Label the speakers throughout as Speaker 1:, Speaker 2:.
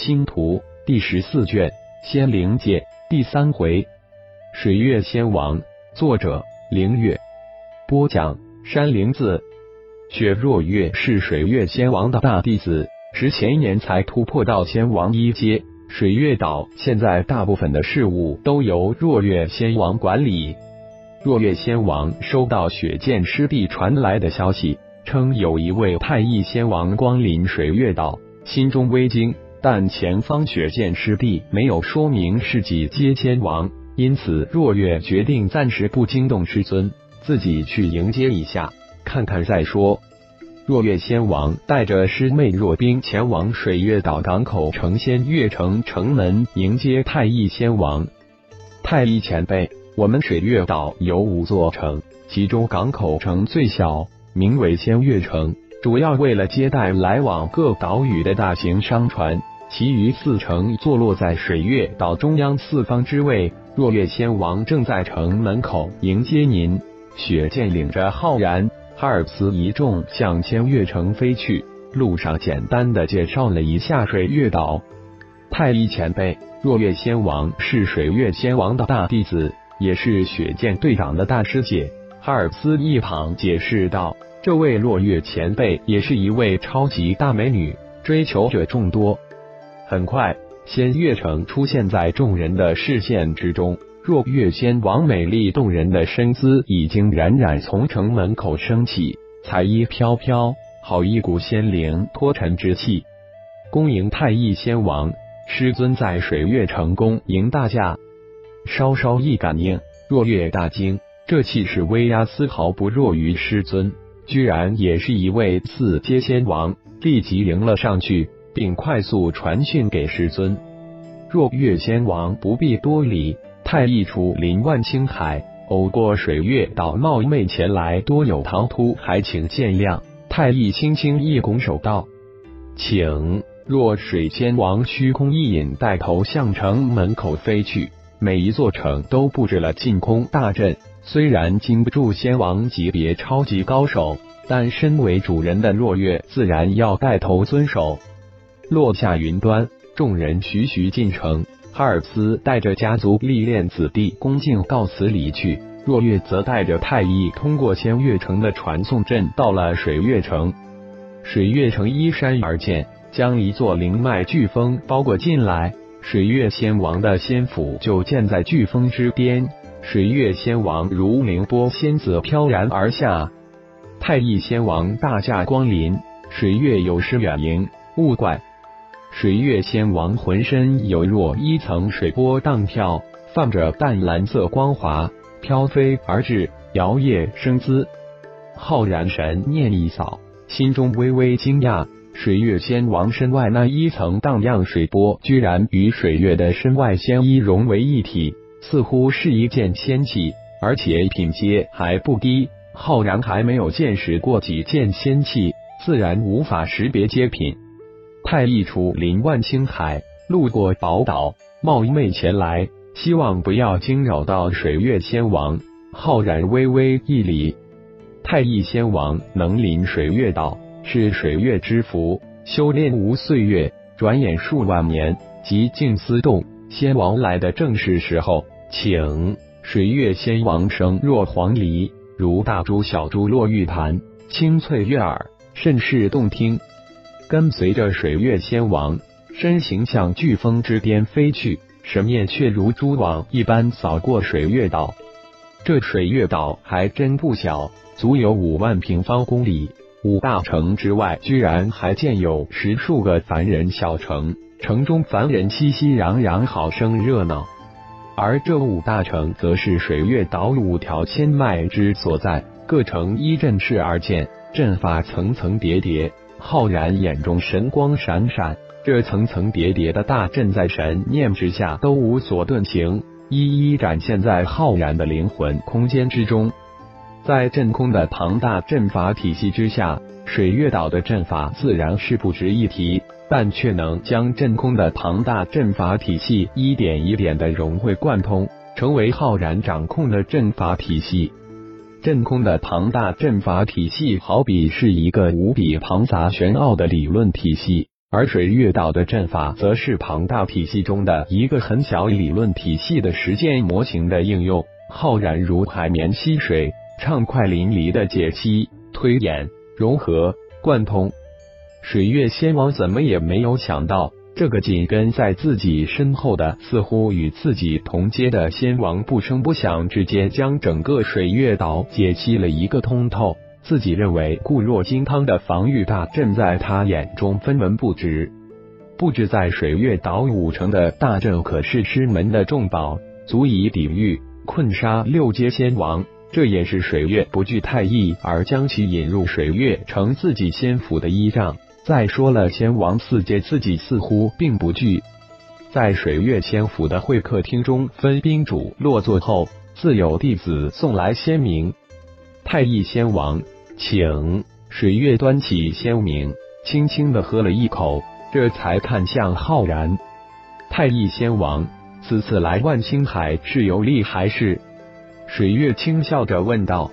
Speaker 1: 星图第十四卷仙灵界第三回，水月仙王，作者灵月，播讲山灵子。雪若月是水月仙王的大弟子，十前年才突破到仙王一阶。水月岛现在大部分的事务都由若月仙王管理。若月仙王收到雪剑师弟传来的消息，称有一位太乙仙王光临水月岛，心中微惊。但前方雪剑师弟没有说明是几阶仙王，因此若月决定暂时不惊动师尊，自己去迎接一下，看看再说。若月仙王带着师妹若冰前往水月岛港口城仙月城城门迎接太乙仙王。太乙前辈，我们水月岛有五座城，其中港口城最小，名为仙月城，主要为了接待来往各岛屿的大型商船。其余四城坐落在水月岛中央四方之位。若月仙王正在城门口迎接您。雪剑领着浩然、哈尔斯一众向千月城飞去。路上简单的介绍了一下水月岛。太一前辈，若月仙王是水月仙王的大弟子，也是雪剑队长的大师姐。哈尔斯一旁解释道：“这位落月前辈也是一位超级大美女，追求者众多。”很快，仙月城出现在众人的视线之中。若月仙王美丽动人的身姿已经冉冉从城门口升起，彩衣飘飘，好一股仙灵脱尘之气。恭迎太乙仙王，师尊在水月城恭迎大驾。稍稍一感应，若月大惊，这气势威压丝毫不弱于师尊，居然也是一位四阶仙王，立即迎了上去。并快速传讯给师尊。若月仙王不必多礼，太一出临万青海，偶过水月岛，冒昧前来，多有唐突，还请见谅。太一轻轻一拱手道：“请。”若水仙王虚空一引，带头向城门口飞去。每一座城都布置了禁空大阵，虽然经不住仙王级别超级高手，但身为主人的若月自然要带头遵守。落下云端，众人徐徐进城。哈尔斯带着家族历练子弟恭敬告辞离去。若月则带着太一通过仙月城的传送阵到了水月城。水月城依山而建，将一座灵脉巨峰包裹进来。水月仙王的仙府就建在巨峰之巅。水月仙王如凌波仙子飘然而下。太一仙王大驾光临，水月有失远迎，勿怪。水月仙王浑身有若一层水波荡跳，泛着淡蓝色光华，飘飞而至，摇曳生姿。浩然神念一扫，心中微微惊讶：水月仙王身外那一层荡漾水波，居然与水月的身外仙衣融为一体，似乎是一件仙器，而且品阶还不低。浩然还没有见识过几件仙器，自然无法识别阶品。太一出临万青海，路过宝岛，冒昧前来，希望不要惊扰到水月仙王。浩然微微一礼，太一仙王能临水月岛，是水月之福。修炼无岁月，转眼数万年，即静思动，仙王来的正是时候，请水月仙王声若黄鹂，如大珠小珠落玉盘，清脆悦耳，甚是动听。跟随着水月仙王身形向飓风之巅飞去，神念却如蛛网一般扫过水月岛。这水月岛还真不小，足有五万平方公里。五大城之外，居然还建有十数个凡人小城，城中凡人熙熙攘攘，好生热闹。而这五大城，则是水月岛五条千脉之所在，各城依阵势而建，阵法层层叠叠。浩然眼中神光闪闪，这层层叠叠的大阵在神念之下都无所遁形，一一展现在浩然的灵魂空间之中。在阵空的庞大阵法体系之下，水月岛的阵法自然是不值一提，但却能将阵空的庞大阵法体系一点一点的融会贯通，成为浩然掌控的阵法体系。阵空的庞大阵法体系，好比是一个无比庞杂玄奥的理论体系，而水月岛的阵法则是庞大体系中的一个很小理论体系的实践模型的应用，浩然如海绵吸水，畅快淋漓的解析、推演、融合、贯通。水月仙王怎么也没有想到，这个紧跟在自己身后的、似乎与自己同阶的仙王不声不响，直接将整个水月岛解析了一个通透。自己认为固若金汤的防御大阵，在他眼中分文不值。布置在水月岛五城的大阵，可是师门的重宝，足以抵御困杀六阶仙王。这也是水月不惧太乙而将其引入水月城自己仙府的依仗。再说了，仙王四阶自己似乎并不惧。在水月仙府的会客厅中，分宾主落座后，自有弟子送来仙茗。太乙仙王，请水月端起仙茗，轻轻的喝了一口，这才看向浩然。太乙仙王，此次来万星海是游历还是？水月轻笑着问道。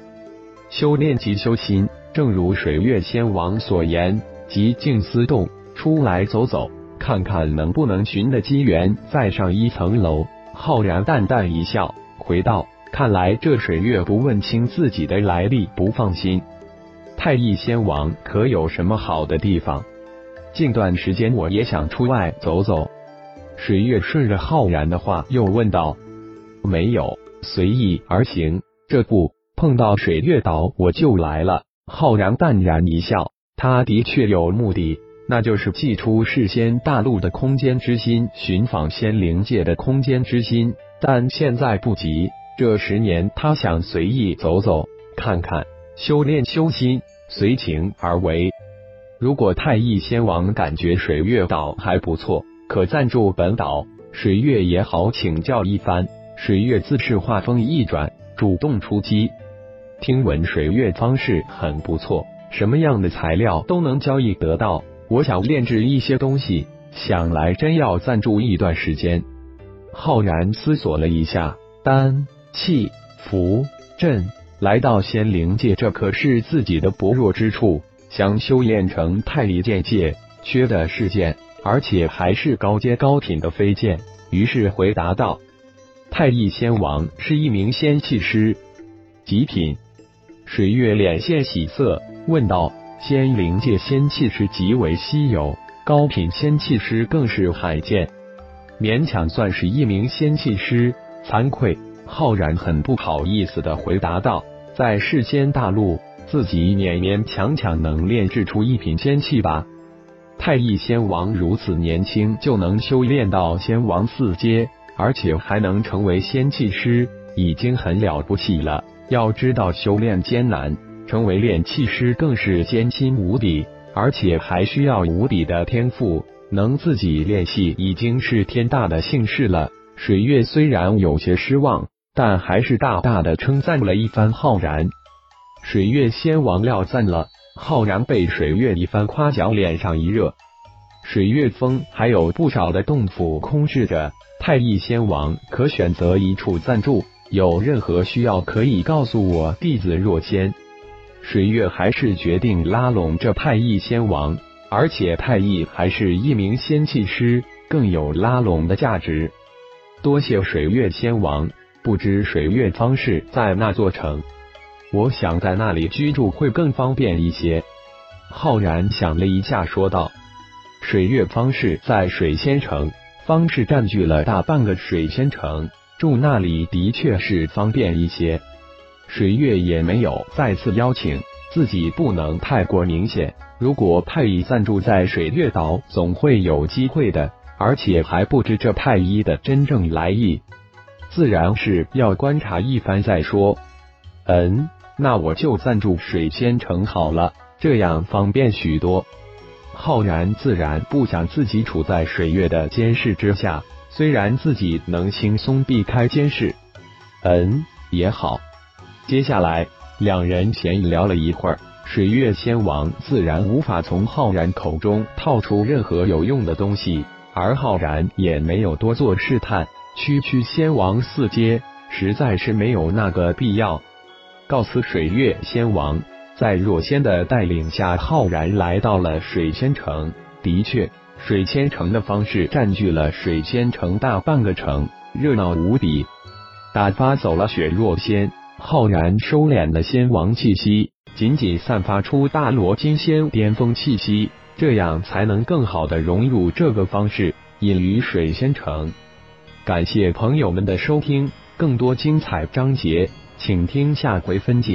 Speaker 1: 修炼即修心，正如水月仙王所言，即静思动，出来走走，看看能不能寻的机缘再上一层楼。浩然淡淡一笑，回道。看来这水月不问清自己的来历，不放心。太乙仙王可有什么好的地方？近段时间我也想出外走走。水月顺着浩然的话又问道：“没有，随意而行。这不碰到水月岛，我就来了。”浩然淡然一笑，他的确有目的，那就是祭出世仙大陆的空间之心，寻访仙灵界的空间之心，但现在不急。这十年，他想随意走走，看看，修炼修心，随情而为。如果太乙仙王感觉水月岛还不错，可暂住本岛，水月也好请教一番。水月自是话锋一转，主动出击。听闻水月方式很不错，什么样的材料都能交易得到。我想炼制一些东西，想来真要暂住一段时间。浩然思索了一下，丹。气符阵来到仙灵界，这可是自己的薄弱之处。想修炼成太乙剑界，缺的是剑，而且还是高阶高品的飞剑。于是回答道：“太乙仙王是一名仙气师，极品。”水月脸现喜色，问道：“仙灵界仙气师极为稀有，高品仙气师更是罕见，勉强算是一名仙气师，惭愧。”浩然很不好意思的回答道：“在世间大陆，自己勉勉强强能炼制出一品仙气吧？太乙仙王如此年轻就能修炼到仙王四阶，而且还能成为仙气师，已经很了不起了。要知道修炼艰难，成为炼气师更是艰辛无比，而且还需要无比的天赋。能自己练气，已经是天大的幸事了。”水月虽然有些失望。但还是大大的称赞了一番浩然。水月仙王料赞了浩然，被水月一番夸奖，脸上一热。水月峰还有不少的洞府空置着，太乙仙王可选择一处暂住。有任何需要，可以告诉我，弟子若仙。水月还是决定拉拢这太乙仙王，而且太乙还是一名仙气师，更有拉拢的价值。多谢水月仙王。不知水月方士在那座城，我想在那里居住会更方便一些。浩然想了一下，说道：“水月方士在水仙城，方士占据了大半个水仙城，住那里的确是方便一些。”水月也没有再次邀请，自己不能太过明显。如果太乙暂住在水月岛，总会有机会的，而且还不知这太医的真正来意。自然是要观察一番再说。嗯，那我就暂住水仙城好了，这样方便许多。浩然自然不想自己处在水月的监视之下，虽然自己能轻松避开监视。嗯，也好。接下来两人闲聊了一会儿，水月仙王自然无法从浩然口中套出任何有用的东西，而浩然也没有多做试探。区区仙王四阶，实在是没有那个必要。告辞水月仙王，在若仙的带领下，浩然来到了水仙城。的确，水仙城的方式占据了水仙城大半个城，热闹无比。打发走了雪若仙，浩然收敛了仙王气息，仅仅散发出大罗金仙巅峰气息，这样才能更好的融入这个方式，隐于水仙城。感谢朋友们的收听，更多精彩章节，请听下回分解。